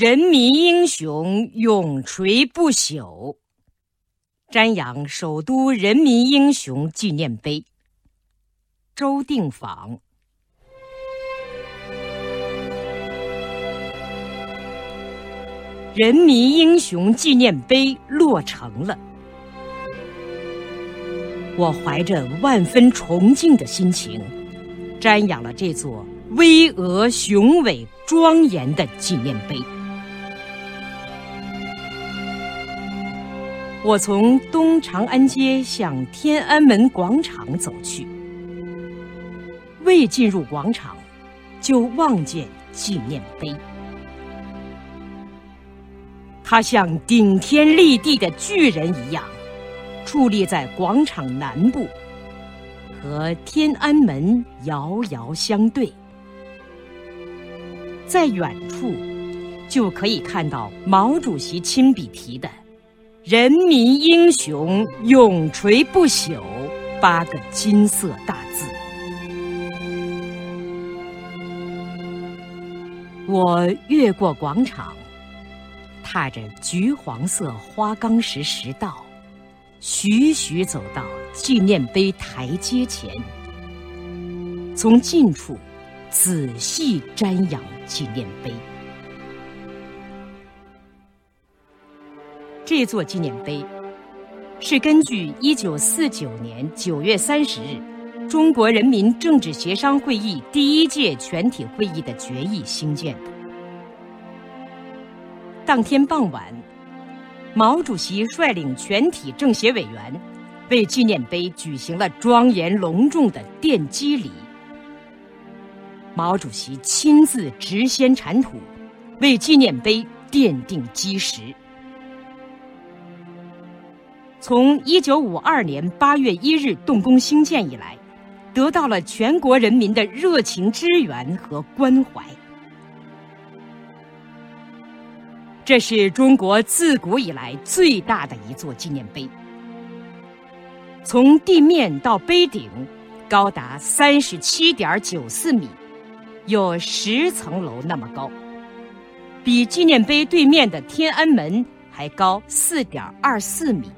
人民英雄永垂不朽。瞻仰首都人民英雄纪念碑。周定坊。人民英雄纪念碑落成了，我怀着万分崇敬的心情，瞻仰了这座巍峨雄伟、庄严的纪念碑。我从东长安街向天安门广场走去，未进入广场，就望见纪念碑。他像顶天立地的巨人一样，矗立在广场南部，和天安门遥遥相对。在远处，就可以看到毛主席亲笔题的“人民英雄永垂不朽”八个金色大字。我越过广场。踏着橘黄色花岗石石道，徐徐走到纪念碑台阶前，从近处仔细瞻仰纪念碑。这座纪念碑是根据1949年9月30日中国人民政治协商会议第一届全体会议的决议兴建的。当天傍晚，毛主席率领全体政协委员为纪念碑举行了庄严隆重的奠基礼。毛主席亲自执先铲土，为纪念碑奠定基石。从1952年8月1日动工兴建以来，得到了全国人民的热情支援和关怀。这是中国自古以来最大的一座纪念碑，从地面到碑顶高达三十七点九四米，有十层楼那么高，比纪念碑对面的天安门还高四点二四米。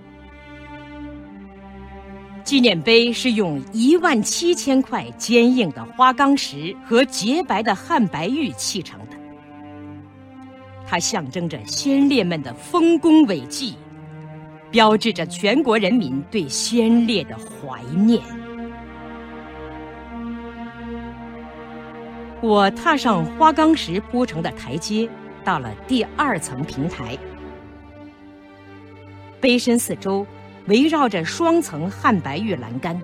纪念碑是用一万七千块坚硬的花岗石和洁白的汉白玉砌成的。它象征着先烈们的丰功伟绩，标志着全国人民对先烈的怀念。我踏上花岗石铺成的台阶，到了第二层平台。碑身四周围绕着双层汉白玉栏杆，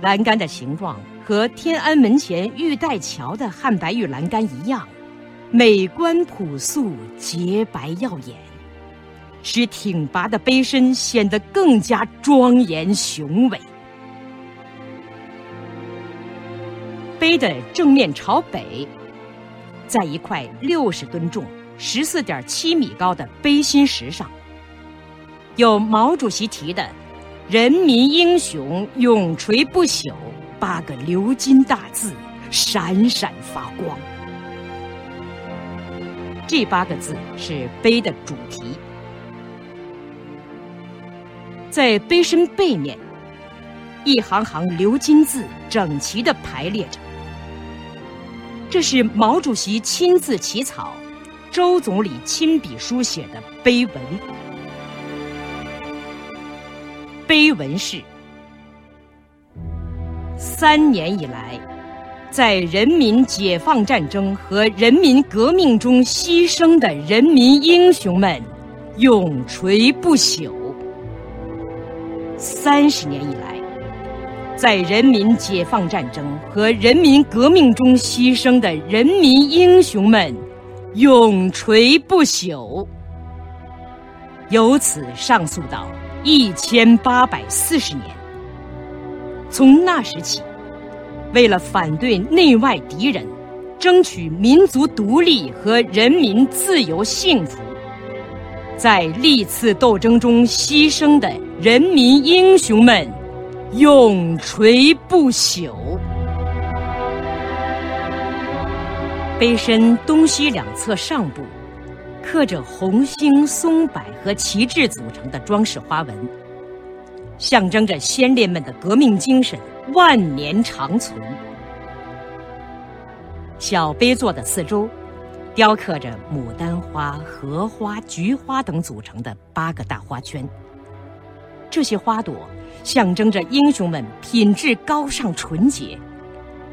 栏杆的形状和天安门前玉带桥的汉白玉栏杆一样。美观朴素、洁白耀眼，使挺拔的碑身显得更加庄严雄伟。碑的正面朝北，在一块六十吨重、十四点七米高的碑心石上，有毛主席提的“人民英雄永垂不朽”八个鎏金大字，闪闪发光。这八个字是碑的主题，在碑身背面，一行行鎏金字整齐地排列着。这是毛主席亲自起草，周总理亲笔书写的碑文。碑文是：三年以来。在人民解放战争和人民革命中牺牲的人民英雄们，永垂不朽。三十年以来，在人民解放战争和人民革命中牺牲的人民英雄们，永垂不朽。由此上溯到一千八百四十年，从那时起。为了反对内外敌人，争取民族独立和人民自由幸福，在历次斗争中牺牲的人民英雄们，永垂不朽。碑身东西两侧上部刻着红星、松柏和旗帜组成的装饰花纹，象征着先烈们的革命精神万年长存。小杯座的四周，雕刻着牡丹花、荷花、菊花等组成的八个大花圈。这些花朵象征着英雄们品质高尚、纯洁，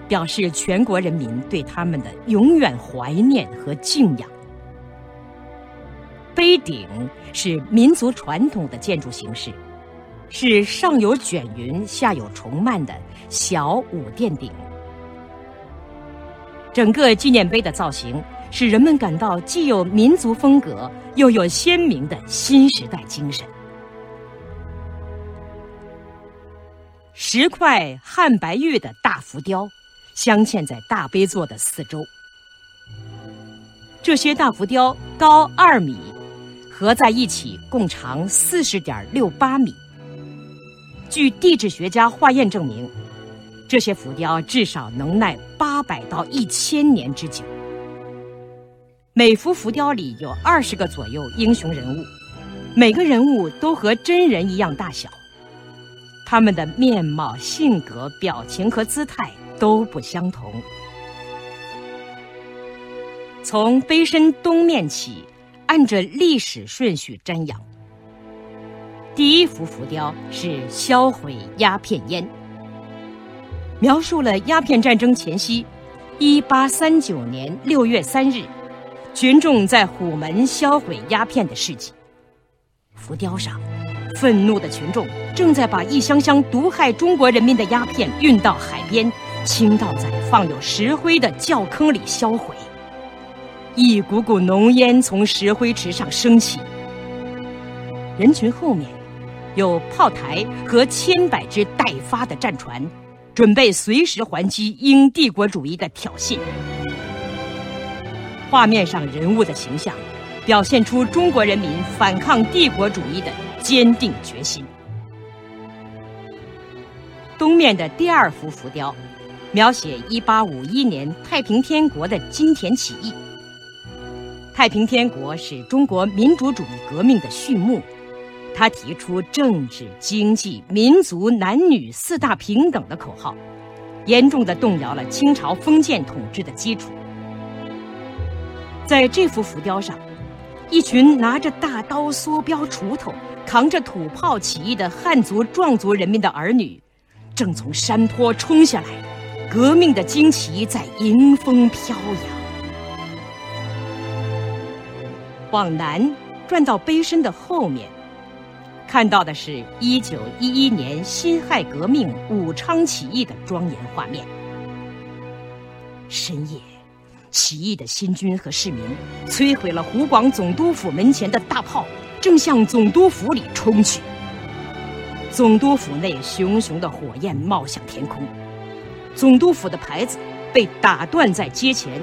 表示全国人民对他们的永远怀念和敬仰。碑顶是民族传统的建筑形式，是上有卷云、下有重幔的小五殿顶。整个纪念碑的造型使人们感到既有民族风格，又有鲜明的新时代精神。十块汉白玉的大浮雕镶嵌在大碑座的四周，这些大浮雕高二米，合在一起共长四十点六八米。据地质学家化验证明。这些浮雕至少能耐八百到一千年之久。每幅浮雕里有二十个左右英雄人物，每个人物都和真人一样大小，他们的面貌、性格、表情和姿态都不相同。从碑身东面起，按着历史顺序瞻仰。第一幅浮雕是销毁鸦片烟。描述了鸦片战争前夕，一八三九年六月三日，群众在虎门销毁鸦片的事迹。浮雕上，愤怒的群众正在把一箱箱毒害中国人民的鸦片运到海边，倾倒在放有石灰的窖坑里销毁。一股股浓烟从石灰池上升起，人群后面有炮台和千百只待发的战船。准备随时还击英帝国主义的挑衅。画面上人物的形象，表现出中国人民反抗帝国主义的坚定决心。东面的第二幅浮雕，描写1851年太平天国的金田起义。太平天国是中国民主主义革命的序幕。他提出政治、经济、民族、男女四大平等的口号，严重的动摇了清朝封建统治的基础。在这幅浮雕上，一群拿着大刀、梭镖、锄头、扛着土炮起义的汉族壮族人民的儿女，正从山坡冲下来，革命的旌旗在迎风飘扬。往南转到碑身的后面。看到的是1911年辛亥革命武昌起义的庄严画面。深夜，起义的新军和市民摧毁了湖广总督府门前的大炮，正向总督府里冲去。总督府内熊熊的火焰冒向天空，总督府的牌子被打断在街前，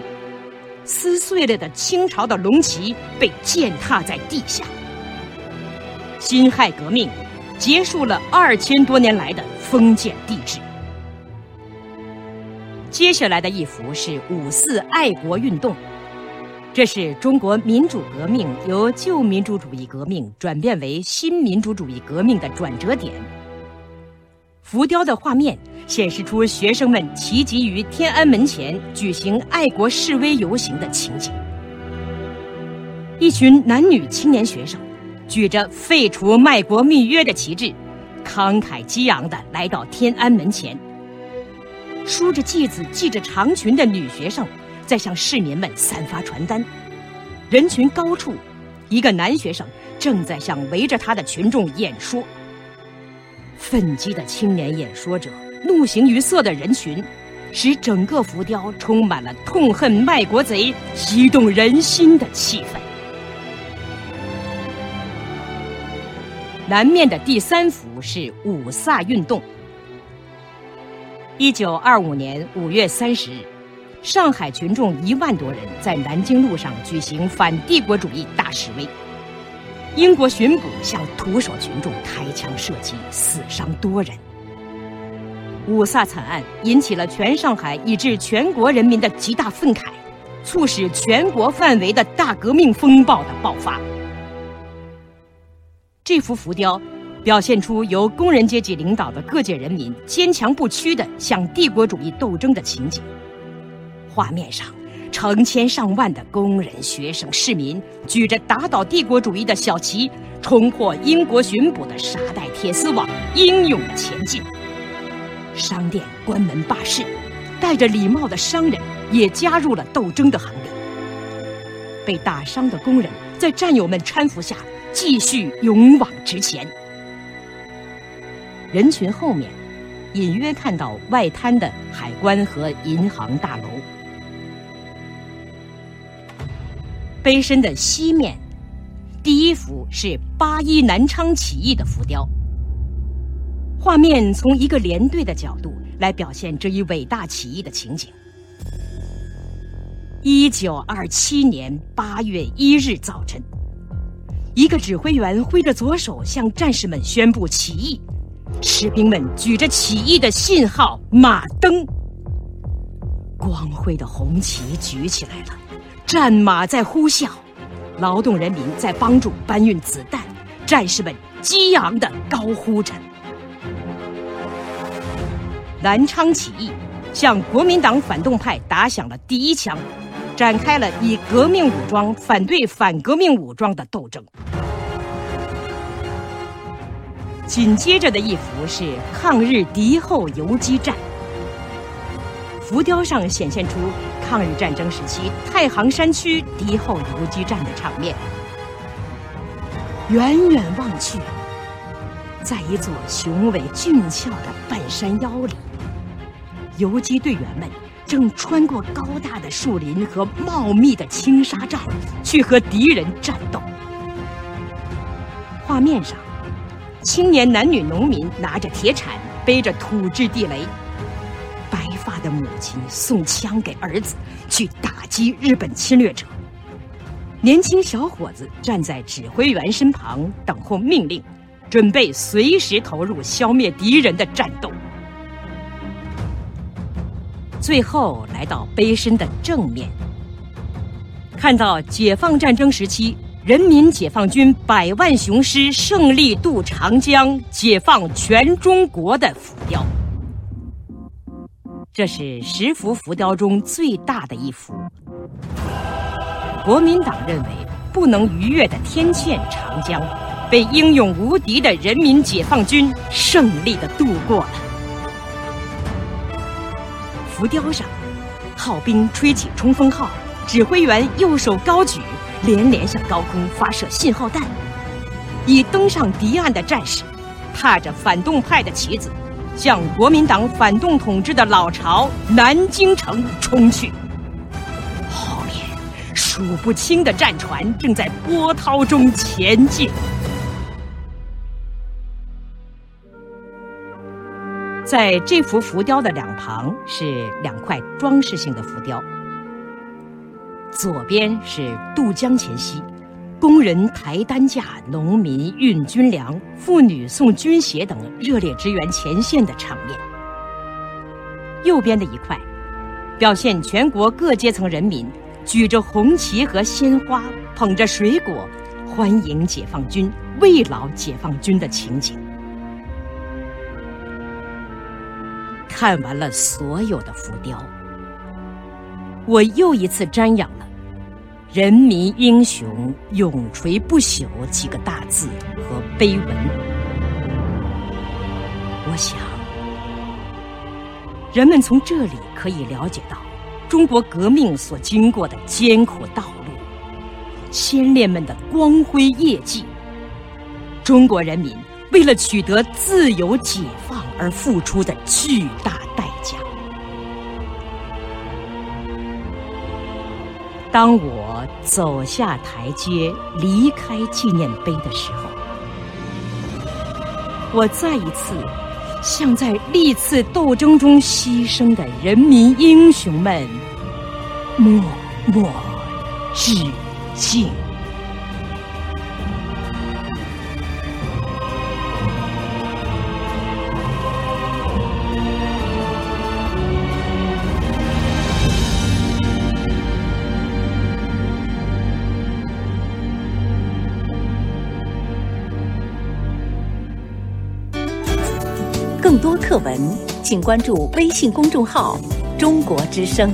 撕碎了的清朝的龙旗被践踏在地下。辛亥革命结束了二千多年来的封建帝制。接下来的一幅是五四爱国运动，这是中国民主革命由旧民主主义革命转变为新民主主义革命的转折点。浮雕的画面显示出学生们齐集于天安门前举行爱国示威游行的情景，一群男女青年学生。举着废除卖国密约的旗帜，慷慨激昂地来到天安门前。梳着髻子、系着长裙的女学生在向市民们散发传单。人群高处，一个男学生正在向围着他的群众演说。愤激的青年演说者，怒形于色的人群，使整个浮雕充满了痛恨卖国贼、激动人心的气氛。南面的第三幅是五卅运动。一九二五年五月三十日，上海群众一万多人在南京路上举行反帝国主义大示威。英国巡捕向徒手群众开枪射击，死伤多人。五卅惨案引起了全上海以至全国人民的极大愤慨，促使全国范围的大革命风暴的爆发。这幅浮雕表现出由工人阶级领导的各界人民坚强不屈的向帝国主义斗争的情景。画面上，成千上万的工人、学生、市民举着打倒帝国主义的小旗，冲破英国巡捕的沙袋铁丝网，英勇前进。商店关门罢市，戴着礼帽的商人也加入了斗争的行列。被打伤的工人在战友们搀扶下。继续勇往直前。人群后面，隐约看到外滩的海关和银行大楼。碑身的西面，第一幅是八一南昌起义的浮雕。画面从一个连队的角度来表现这一伟大起义的情景。一九二七年八月一日早晨。一个指挥员挥着左手向战士们宣布起义，士兵们举着起义的信号马灯，光辉的红旗举起来了，战马在呼啸，劳动人民在帮助搬运子弹，战士们激昂地高呼着。南昌起义向国民党反动派打响了第一枪。展开了以革命武装反对反革命武装的斗争。紧接着的一幅是抗日敌后游击战，浮雕上显现出抗日战争时期太行山区敌后游击战的场面。远远望去，在一座雄伟俊俏的半山腰里，游击队员们。正穿过高大的树林和茂密的青纱帐，去和敌人战斗。画面上，青年男女农民拿着铁铲，背着土制地雷。的母亲送枪给儿子，去打击日本侵略者。年轻小伙子站在指挥员身旁，等候命令，准备随时投入消灭敌人的战斗。最后来到碑身的正面，看到解放战争时期人民解放军百万雄师胜利渡长江、解放全中国的浮雕。这是十幅浮雕中最大的一幅。国民党认为不能逾越的天堑长江，被英勇无敌的人民解放军胜利的渡过了。浮雕上，号兵吹起冲锋号，指挥员右手高举，连连向高空发射信号弹。已登上敌岸的战士，踏着反动派的旗子，向国民党反动统治的老巢南京城冲去。后面数不清的战船正在波涛中前进。在这幅浮雕的两旁是两块装饰性的浮雕，左边是渡江前夕，工人抬担架、农民运军粮、妇女送军鞋等热烈支援前线的场面；右边的一块，表现全国各阶层人民举着红旗和鲜花，捧着水果，欢迎解放军、慰劳解放军的情景。看完了所有的浮雕，我又一次瞻仰“人民英雄永垂不朽”几个大字和碑文。我想，人们从这里可以了解到中国革命所经过的艰苦道路，先烈们的光辉业绩，中国人民。为了取得自由解放而付出的巨大当我走下台阶离开纪念碑的时候，我再一次向在历次斗争中牺牲的人民英雄们默默致敬。课文，请关注微信公众号“中国之声”。